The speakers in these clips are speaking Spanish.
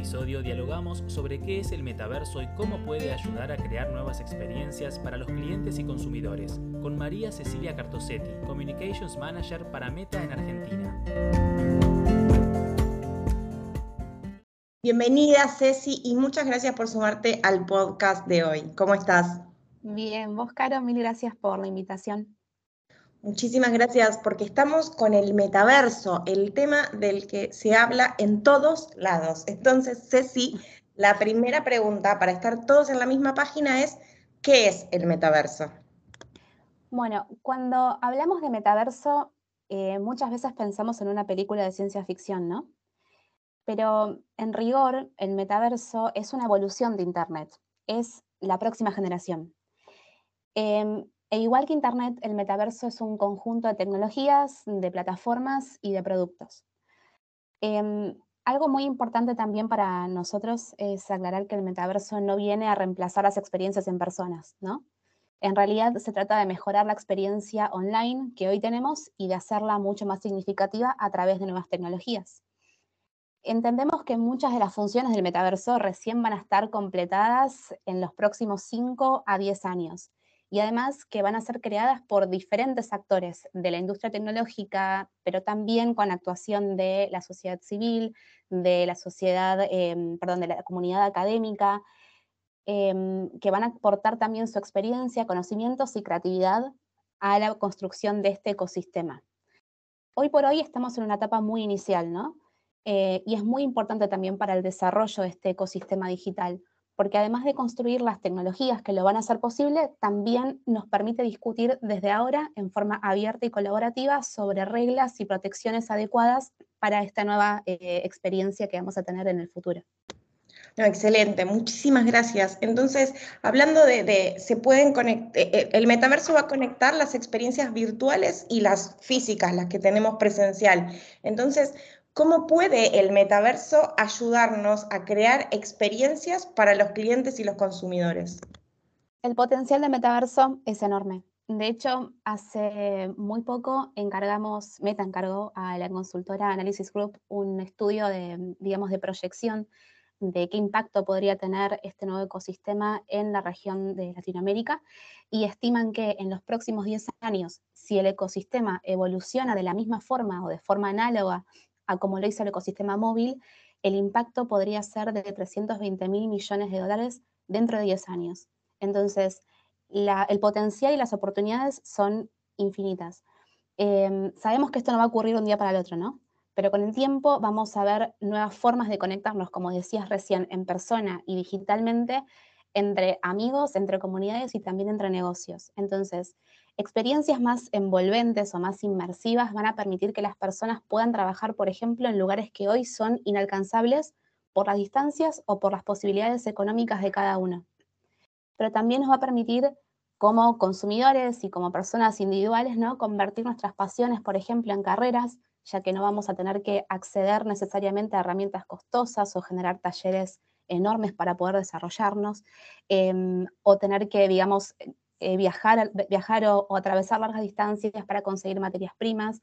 episodio dialogamos sobre qué es el metaverso y cómo puede ayudar a crear nuevas experiencias para los clientes y consumidores, con María Cecilia Cartosetti, Communications Manager para Meta en Argentina. Bienvenida Ceci y muchas gracias por sumarte al podcast de hoy. ¿Cómo estás? Bien, vos Caro, mil gracias por la invitación. Muchísimas gracias porque estamos con el metaverso, el tema del que se habla en todos lados. Entonces, Ceci, la primera pregunta para estar todos en la misma página es, ¿qué es el metaverso? Bueno, cuando hablamos de metaverso, eh, muchas veces pensamos en una película de ciencia ficción, ¿no? Pero en rigor, el metaverso es una evolución de Internet, es la próxima generación. Em, e igual que Internet, el metaverso es un conjunto de tecnologías, de plataformas y de productos. Em, algo muy importante también para nosotros es aclarar que el metaverso no viene a reemplazar las experiencias en personas, ¿no? En realidad se trata de mejorar la experiencia online que hoy tenemos y de hacerla mucho más significativa a través de nuevas tecnologías. Entendemos que muchas de las funciones del metaverso recién van a estar completadas en los próximos 5 a 10 años y además que van a ser creadas por diferentes actores de la industria tecnológica, pero también con actuación de la sociedad civil, de la sociedad, em, perdón, de la comunidad académica, em, que van a aportar también su experiencia, conocimientos y creatividad a la construcción de este ecosistema. Hoy por hoy estamos en una etapa muy inicial, ¿no? Eh, y es muy importante también para el desarrollo de este ecosistema digital, porque además de construir las tecnologías que lo van a hacer posible, también nos permite discutir desde ahora en forma abierta y colaborativa sobre reglas y protecciones adecuadas para esta nueva eh, experiencia que vamos a tener en el futuro. excelente, muchísimas gracias. Entonces, hablando de, se pueden conectar, eh, el metaverso va a conectar las experiencias virtuales y las físicas, las que tenemos presencial. Entonces, ¿Cómo puede el metaverso ayudarnos a crear experiencias para los clientes y los consumidores? El potencial del metaverso es enorme. De hecho, hace muy poco encargamos, Meta encargó a la consultora Analysis Group un estudio de, digamos, de proyección de qué impacto podría tener este nuevo ecosistema en la región de Latinoamérica y estiman que en los próximos 10 años, si el ecosistema evoluciona de la misma forma o de forma análoga a como lo hizo el ecosistema móvil, el impacto podría ser de 320 mil millones de dólares dentro de 10 años. Entonces, el potencial y las oportunidades son infinitas. Em, sabemos que esto no va a ocurrir un día para el otro, ¿no? Pero con el tiempo vamos a ver nuevas formas de conectarnos, como decías recién, en persona y digitalmente, entre amigos, entre comunidades y también entre negocios. Entonces, experiencias más envolventes o más inmersivas van a permitir que las personas puedan trabajar, por ejemplo, en lugares que hoy son inalcanzables por las distancias o por las posibilidades económicas de cada uno. Pero también nos va a permitir como consumidores y como personas individuales, ¿no? Convertir nuestras pasiones, por ejemplo, en carreras, ya que no vamos a tener que acceder necesariamente a herramientas costosas o generar talleres enormes para poder desarrollarnos, em, o tener que, digamos, eh, viajar, viajar o, atravesar largas distancias para conseguir materias primas,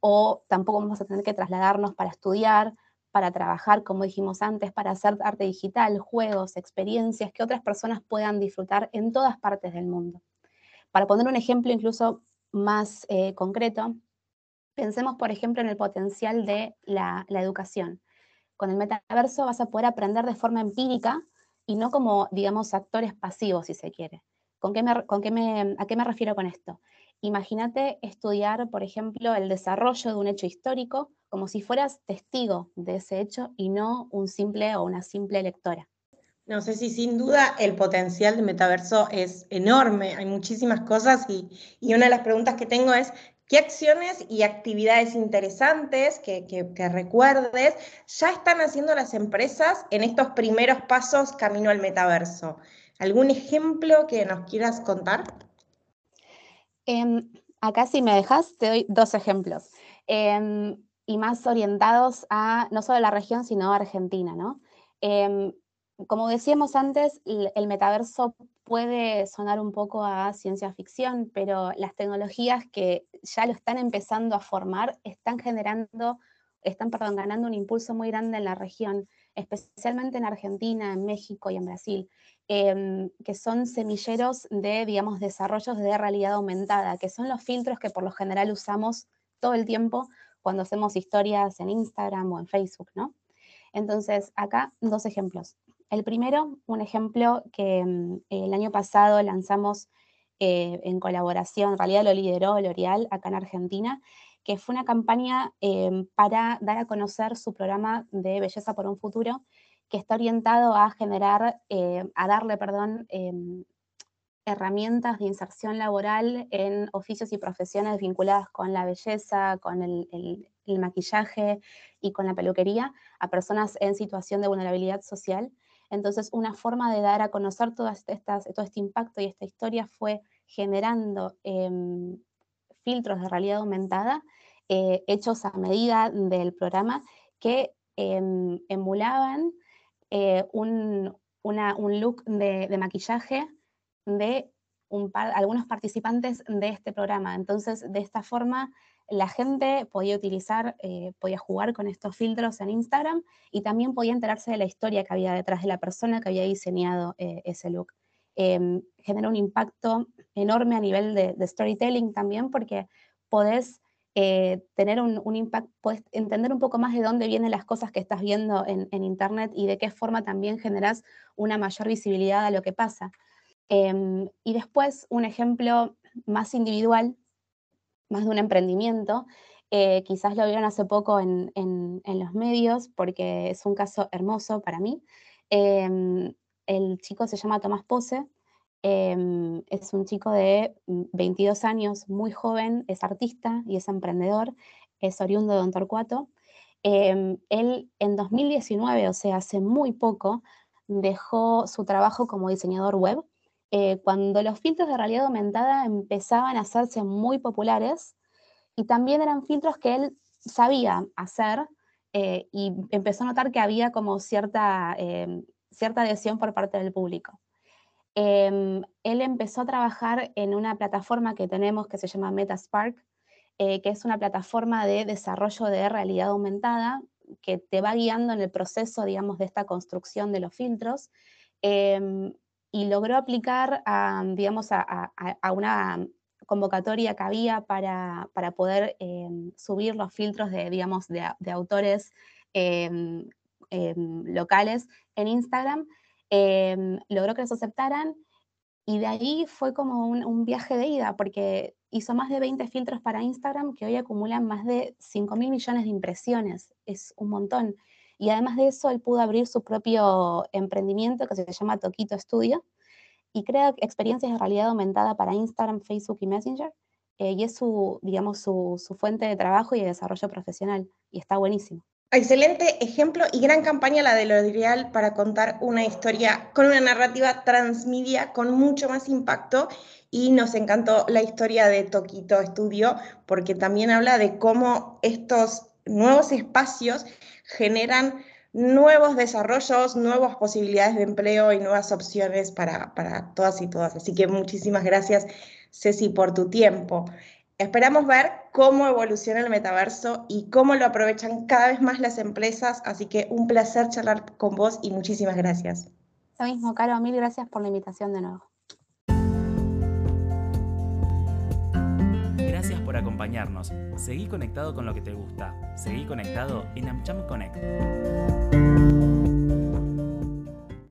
o tampoco vamos a tener que trasladarnos para estudiar, para trabajar, como dijimos antes, para hacer arte digital, juegos, experiencias que otras personas puedan disfrutar en todas partes del mundo. Para poner un ejemplo incluso más eh, concreto, pensemos, por ejemplo, en el potencial de la, la educación. Con el metaverso vas a poder aprender de forma empírica y no como, digamos, actores pasivos, si se quiere. ¿Con qué me, con qué me, ¿A qué me refiero con esto? Imagínate estudiar, por ejemplo, el desarrollo de un hecho histórico como si fueras testigo de ese hecho y no un simple o una simple lectora. No sé si sin duda el potencial del metaverso es enorme, hay muchísimas cosas y, y, una de las preguntas que tengo es, ¿qué acciones y actividades interesantes que, recuerdes ya están haciendo las empresas en estos primeros pasos camino al metaverso? ¿Algún ejemplo que nos quieras contar? Em, acá si me dejas, te doy dos ejemplos. Em, y más orientados a no solo la región, sino a Argentina, ¿no? Em, como decíamos antes, el metaverso puede sonar un poco a ciencia ficción, pero las tecnologías que ya lo están empezando a formar están generando están perdón, ganando un impulso muy grande en la región, especialmente en Argentina, en México y en Brasil, em, que son semilleros de, digamos, desarrollos de realidad aumentada, que son los filtros que por lo general usamos todo el tiempo cuando hacemos historias en Instagram o en Facebook, ¿no? Entonces, acá dos ejemplos. El primero, un ejemplo que em, el año pasado lanzamos eh, en colaboración, en realidad lo lideró L'Oreal acá en Argentina, que fue una campaña em, para dar a conocer su programa de Belleza por un Futuro, que está orientado a generar, eh, a darle, perdón, em, herramientas de inserción laboral en oficios y profesiones vinculadas con la belleza, con el, maquillaje y con la peluquería a personas en situación de vulnerabilidad social. Entonces, una forma de dar a conocer todo este impacto y esta historia fue generando em, filtros de realidad aumentada eh, hechos a medida del programa que em, emulaban eh, un, look de, maquillaje de algunos participantes de este programa. Entonces, de esta forma, la gente podía utilizar, eh, podía jugar con estos filtros en Instagram y también podía enterarse de la historia que había detrás de la persona que había diseñado ese look. Em, genera un impacto enorme a nivel de, storytelling también porque podés eh, tener un, impacto, podés entender un poco más de dónde vienen las cosas que estás viendo en, Internet y de qué forma también generas una mayor visibilidad a lo que pasa. Em, y después un ejemplo más individual, más de un emprendimiento, eh, quizás lo vieron hace poco en, los medios porque es un caso hermoso para mí. Em, el chico se llama Tomás Pose, em, es un chico de 22 años, muy joven, es artista y es emprendedor, es oriundo de Don Torcuato. Em, él en 2019, o sea, hace muy poco, dejó su trabajo como diseñador web. Eh, cuando los filtros de realidad aumentada empezaban a hacerse muy populares y también eran filtros que él sabía hacer eh, y empezó a notar que había como cierta em, cierta adhesión por parte del público. Em, él empezó a trabajar en una plataforma que tenemos que se llama Metaspark, eh, que es una plataforma de desarrollo de realidad aumentada que te va guiando en el proceso, digamos, de esta construcción de los filtros. Em, y logró aplicar, a, digamos, a, una convocatoria que había para, poder em, subir los filtros de, digamos, de, autores Em, locales en Instagram, em, logró que los aceptaran y de ahí fue como un, viaje de ida, porque hizo más de 20 filtros para Instagram que hoy acumulan más de 5 mil millones de impresiones, es un montón. Y además de eso, él pudo abrir su propio emprendimiento que se llama Toquito Studio y crea experiencias de realidad aumentada para Instagram, Facebook y Messenger. Eh, y es su, digamos, su, fuente de trabajo y de desarrollo profesional. Y está buenísimo. Excelente ejemplo y gran campaña la de L'Oreal para contar una historia con una narrativa transmedia con mucho más impacto y nos encantó la historia de Toquito Studio porque también habla de cómo estos nuevos espacios generan nuevos desarrollos, nuevas posibilidades de empleo y nuevas opciones para, para todas y todas. Así que muchísimas gracias, Ceci, por tu tiempo. Esperamos ver cómo evoluciona el metaverso y cómo lo aprovechan cada vez más las empresas, así que un placer charlar con vos y muchísimas gracias. Lo mismo, Caro, mil gracias por la invitación de nuevo. acompañarnos. Seguí conectado con lo que te gusta. Seguí conectado en AmCham Connect.